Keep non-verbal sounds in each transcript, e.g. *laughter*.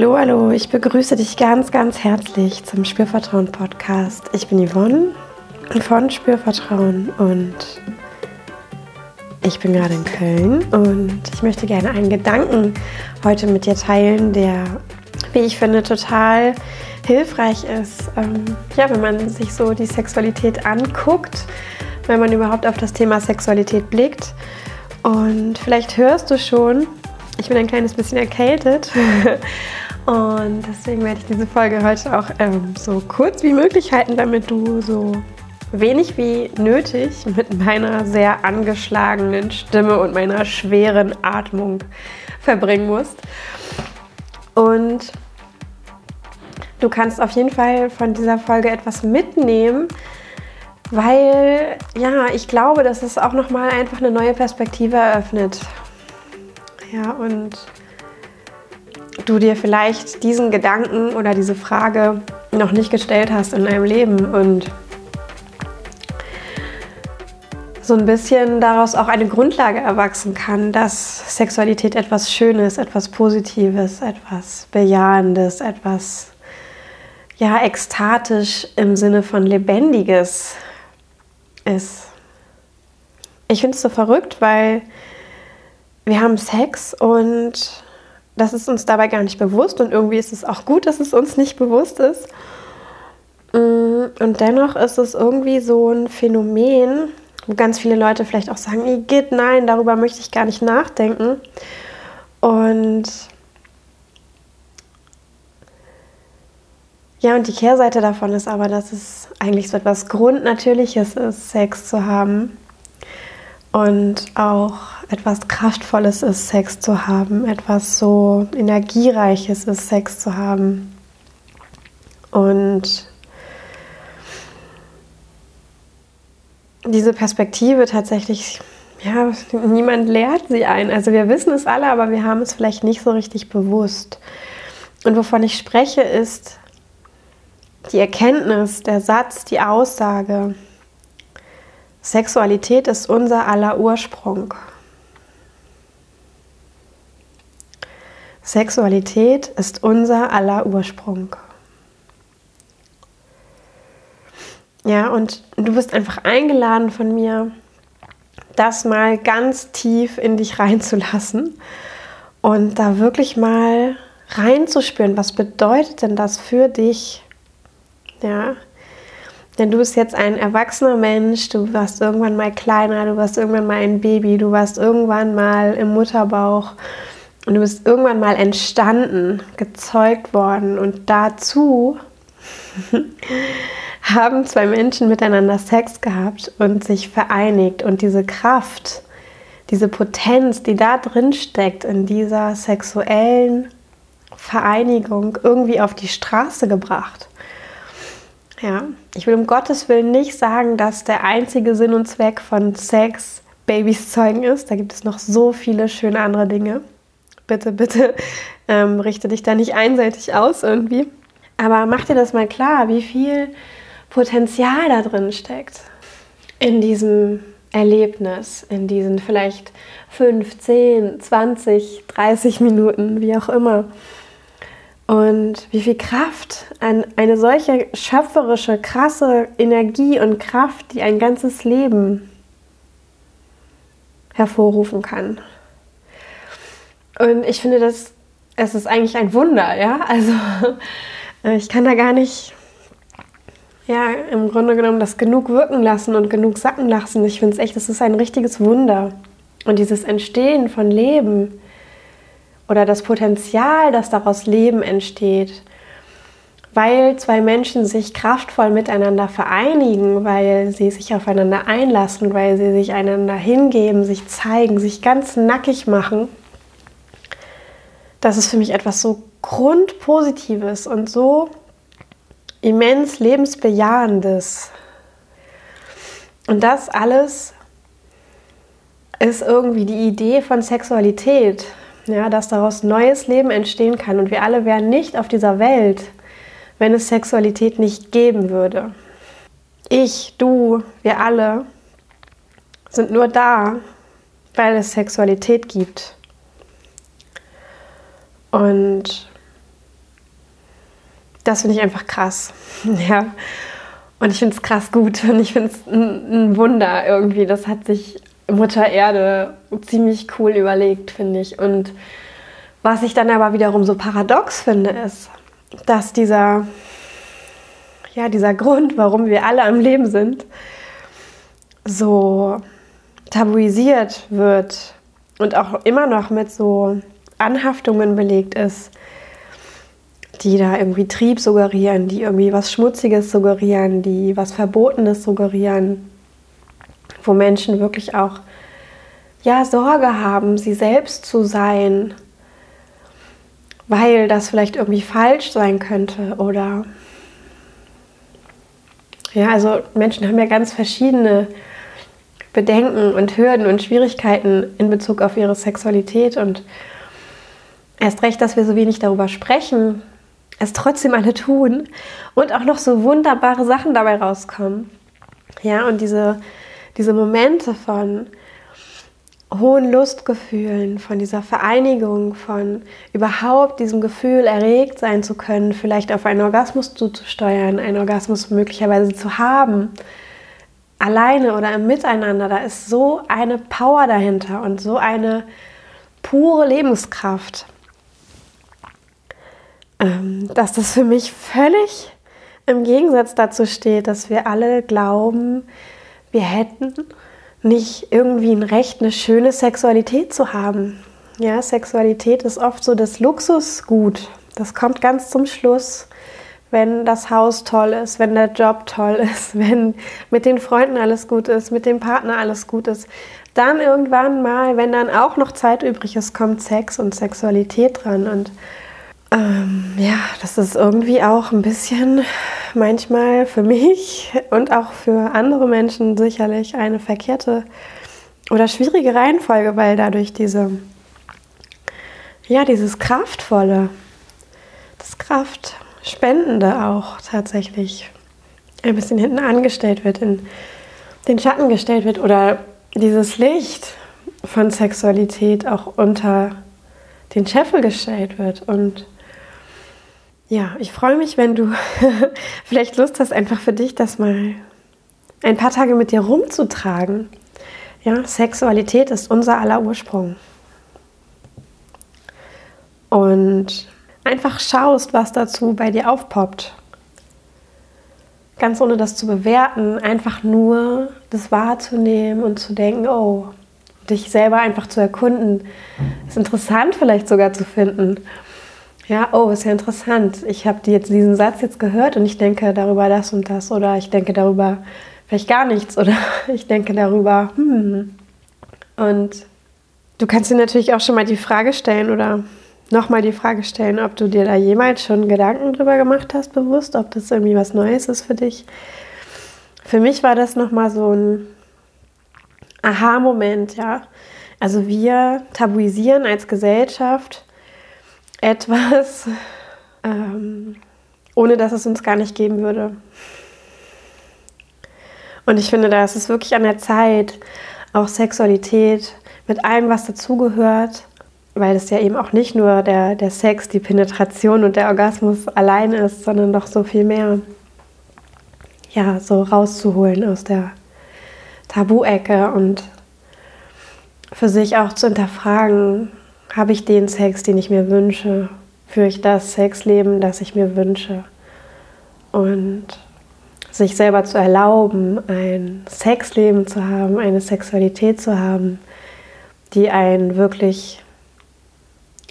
Hallo, hallo, ich begrüße dich ganz, ganz herzlich zum Spürvertrauen Podcast. Ich bin Yvonne von Spürvertrauen und ich bin gerade in Köln und ich möchte gerne einen Gedanken heute mit dir teilen, der, wie ich finde, total hilfreich ist. Ähm, ja, wenn man sich so die Sexualität anguckt, wenn man überhaupt auf das Thema Sexualität blickt. Und vielleicht hörst du schon, ich bin ein kleines bisschen erkältet *laughs* und deswegen werde ich diese Folge heute auch ähm, so kurz wie möglich halten, damit du so wenig wie nötig mit meiner sehr angeschlagenen Stimme und meiner schweren Atmung verbringen musst. Und du kannst auf jeden Fall von dieser Folge etwas mitnehmen, weil ja, ich glaube, dass es auch nochmal einfach eine neue Perspektive eröffnet ja, und du dir vielleicht diesen Gedanken oder diese Frage noch nicht gestellt hast in deinem Leben und so ein bisschen daraus auch eine Grundlage erwachsen kann, dass Sexualität etwas Schönes, etwas Positives, etwas Bejahendes, etwas ja ekstatisch im Sinne von Lebendiges ist. Ich finde es so verrückt, weil wir haben Sex und das ist uns dabei gar nicht bewusst und irgendwie ist es auch gut, dass es uns nicht bewusst ist. Mm, und dennoch ist es irgendwie so ein Phänomen, wo ganz viele Leute vielleicht auch sagen, geht nein, darüber möchte ich gar nicht nachdenken. Und ja, und die Kehrseite davon ist aber, dass es eigentlich so etwas Grundnatürliches ist, Sex zu haben. Und auch etwas Kraftvolles ist, Sex zu haben, etwas so Energiereiches ist, Sex zu haben. Und diese Perspektive tatsächlich, ja, niemand lehrt sie ein. Also wir wissen es alle, aber wir haben es vielleicht nicht so richtig bewusst. Und wovon ich spreche, ist die Erkenntnis, der Satz, die Aussage, Sexualität ist unser aller Ursprung. Sexualität ist unser aller Ursprung. Ja, und du bist einfach eingeladen von mir, das mal ganz tief in dich reinzulassen und da wirklich mal reinzuspüren, was bedeutet denn das für dich? Ja, denn du bist jetzt ein erwachsener Mensch, du warst irgendwann mal kleiner, du warst irgendwann mal ein Baby, du warst irgendwann mal im Mutterbauch und du bist irgendwann mal entstanden, gezeugt worden und dazu *laughs* haben zwei Menschen miteinander Sex gehabt und sich vereinigt und diese Kraft, diese Potenz, die da drin steckt in dieser sexuellen Vereinigung irgendwie auf die Straße gebracht. Ja, ich will um Gottes Willen nicht sagen, dass der einzige Sinn und Zweck von Sex Babys zeugen ist. Da gibt es noch so viele schöne andere Dinge bitte, bitte *laughs* ähm, richte dich da nicht einseitig aus irgendwie. Aber mach dir das mal klar, wie viel Potenzial da drin steckt. In diesem Erlebnis, in diesen vielleicht 5, 10, 20, 30 Minuten, wie auch immer. Und wie viel Kraft, eine solche schöpferische, krasse Energie und Kraft, die ein ganzes Leben hervorrufen kann. Und ich finde, das, es ist eigentlich ein Wunder, ja. Also äh, ich kann da gar nicht, ja, im Grunde genommen das genug wirken lassen und genug sacken lassen. Ich finde es echt, es ist ein richtiges Wunder. Und dieses Entstehen von Leben oder das Potenzial, das daraus Leben entsteht, weil zwei Menschen sich kraftvoll miteinander vereinigen, weil sie sich aufeinander einlassen, weil sie sich einander hingeben, sich zeigen, sich ganz nackig machen das ist für mich etwas so Grundpositives und so immens lebensbejahendes. Und das alles ist irgendwie die Idee von Sexualität, ja, dass daraus neues Leben entstehen kann. Und wir alle wären nicht auf dieser Welt, wenn es Sexualität nicht geben würde. Ich, du, wir alle sind nur da, weil es Sexualität gibt. Und das finde ich einfach krass. *laughs* Ja. Und ich finde es krass gut *laughs* und ich finde es ein, ein Wunder irgendwie. Das hat sich Mutter Erde ziemlich cool überlegt, finde ich. Und was ich dann aber wiederum so paradox finde, ist, dass dieser, ja, dieser Grund, warum wir alle am Leben sind, so tabuisiert wird und auch immer noch mit so Anhaftungen belegt ist, die da irgendwie Trieb suggerieren, die irgendwie was Schmutziges suggerieren, die was Verbotenes suggerieren, wo Menschen wirklich auch ja Sorge haben, sie selbst zu sein, weil das vielleicht irgendwie falsch sein könnte oder ja, also Menschen haben ja ganz verschiedene Bedenken und Hürden und Schwierigkeiten in Bezug auf ihre Sexualität und erst recht, dass wir so wenig darüber sprechen, es trotzdem alle tun und auch noch so wunderbare Sachen dabei rauskommen. Ja, und diese, diese Momente von hohen Lustgefühlen, von dieser Vereinigung, von überhaupt diesem Gefühl erregt sein zu können, vielleicht auf einen Orgasmus zuzusteuern, einen Orgasmus möglicherweise zu haben, alleine oder im Miteinander, da ist so eine Power dahinter und so eine pure Lebenskraft, ähm, dass das für mich völlig im Gegensatz dazu steht, dass wir alle glauben, wir hätten nicht irgendwie ein Recht, eine schöne Sexualität zu haben. Ja, Sexualität ist oft so das Luxusgut. Das kommt ganz zum Schluss wenn das Haus toll ist, wenn der Job toll *laughs* ist, wenn mit den Freunden alles gut ist, mit dem Partner alles gut ist. Dann irgendwann mal, wenn dann auch noch Zeit übrig ist, kommt Sex und Sexualität dran. Und ähm, ja, das ist irgendwie auch ein bisschen manchmal für mich und auch für andere Menschen sicherlich eine verkehrte oder schwierige Reihenfolge, weil dadurch diese, ja, dieses Kraftvolle, das Kraft Spendende auch tatsächlich ein bisschen hinten angestellt wird, in den Schatten gestellt wird oder dieses Licht von Sexualität auch unter den Scheffel gestellt wird. Und ja, ich freue mich, wenn du *laughs* vielleicht Lust hast, einfach für dich das mal ein paar Tage mit dir rumzutragen. Ja, Sexualität ist unser aller Ursprung. Und einfach schaust, was dazu bei dir aufpoppt. Ganz ohne das zu bewerten, einfach nur das wahrzunehmen und zu denken, oh, dich selber einfach zu erkunden. Ist interessant vielleicht sogar zu finden. Ja, oh, ist ja interessant. Ich habe jetzt diesen Satz jetzt gehört und ich denke darüber das und das oder ich denke darüber vielleicht gar nichts oder *laughs* ich denke darüber, hm. Und du kannst dir natürlich auch schon mal die Frage stellen oder nochmal die Frage stellen, ob du dir da jemals schon Gedanken drüber gemacht hast, bewusst, ob das irgendwie was Neues ist für dich. Für mich war das nochmal so ein Aha-Moment, ja. Also wir tabuisieren als Gesellschaft etwas, ähm, ohne dass es uns gar nicht geben würde. Und ich finde, da ist es wirklich an der Zeit, auch Sexualität mit allem, was dazugehört, weil es ja eben auch nicht nur der, der Sex, die Penetration und der Orgasmus allein ist, sondern doch so viel mehr. Ja, so rauszuholen aus der Tabu-Ecke und für sich auch zu hinterfragen, habe ich den Sex, den ich mir wünsche? Führe ich das Sexleben, das ich mir wünsche? Und sich selber zu erlauben, ein Sexleben zu haben, eine Sexualität zu haben, die einen wirklich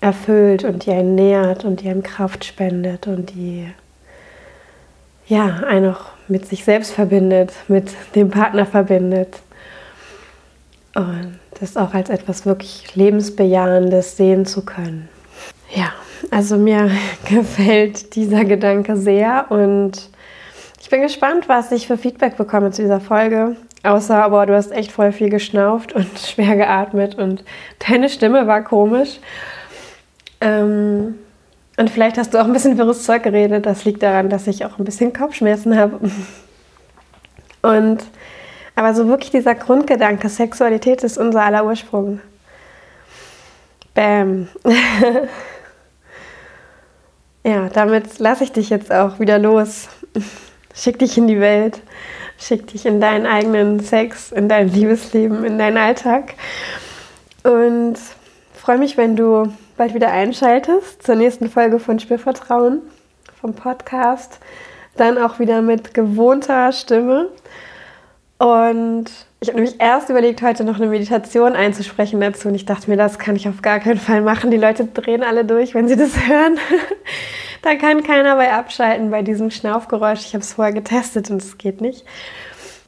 erfüllt und die einen nährt und die einem Kraft spendet und die ja einen auch mit sich selbst verbindet, mit dem Partner verbindet. Und das auch als etwas wirklich lebensbejahendes sehen zu können. Ja, also mir *laughs* gefällt dieser Gedanke sehr und ich bin gespannt, was ich für Feedback bekomme zu dieser Folge. Außer, aber du hast echt voll viel geschnauft und *laughs* schwer geatmet und deine Stimme war komisch. Ähm, und vielleicht hast du auch ein bisschen wirres Zeug geredet. Das liegt daran, dass ich auch ein bisschen Kopfschmerzen habe. *laughs* Und aber so wirklich dieser Grundgedanke, Sexualität ist unser aller Ursprung. Bäm. *laughs* ja, damit lasse ich dich jetzt auch wieder los. Schick dich in die Welt. Schick dich in deinen eigenen Sex, in dein Liebesleben, in deinen Alltag. Und freue mich, wenn du bald wieder einschaltest zur nächsten Folge von Spürvertrauen vom Podcast. Dann auch wieder mit gewohnter Stimme. Und ich habe nämlich erst überlegt, heute noch eine Meditation einzusprechen dazu. Und ich dachte mir, das kann ich auf gar keinen Fall machen. Die Leute drehen alle durch, wenn sie das hören. *laughs* da kann keiner bei abschalten bei diesem Schnaufgeräusch. Ich habe es vorher getestet und es geht nicht.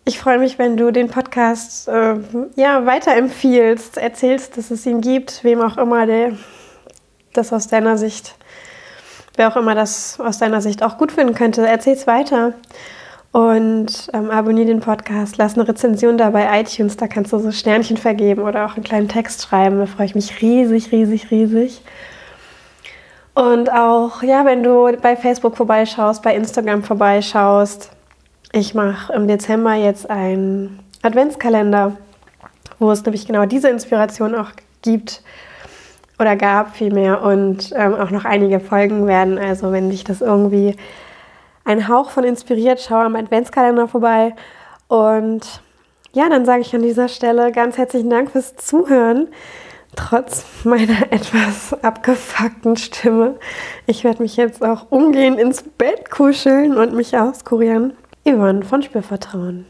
Ich freue mich, wenn du den Podcast äh, ja, weiterempfiehlst, erzählst, dass es ihn gibt, wem auch immer der, das aus deiner Sicht, wer auch immer das aus deiner Sicht auch gut finden könnte, erzähl es weiter. Und ähm, abonniere den Podcast, lass eine Rezension da bei iTunes, da kannst du so Sternchen vergeben oder auch einen kleinen Text schreiben. Da freue ich mich riesig, riesig, riesig. Und auch, ja, wenn du bei Facebook vorbeischaust, bei Instagram vorbeischaust, ich mache im Dezember jetzt einen Adventskalender, wo es nämlich genau diese Inspiration auch gibt oder gab vielmehr und ähm, auch noch einige Folgen werden. Also wenn dich das irgendwie ein Hauch von inspiriert, schau am Adventskalender vorbei. Und ja, dann sage ich an dieser Stelle ganz herzlichen Dank fürs Zuhören. Trotz meiner *laughs* etwas abgefuckten Stimme. Ich werde mich jetzt auch umgehend ins Bett kuscheln und mich auskurieren. Yvonne von Spürvertrauen.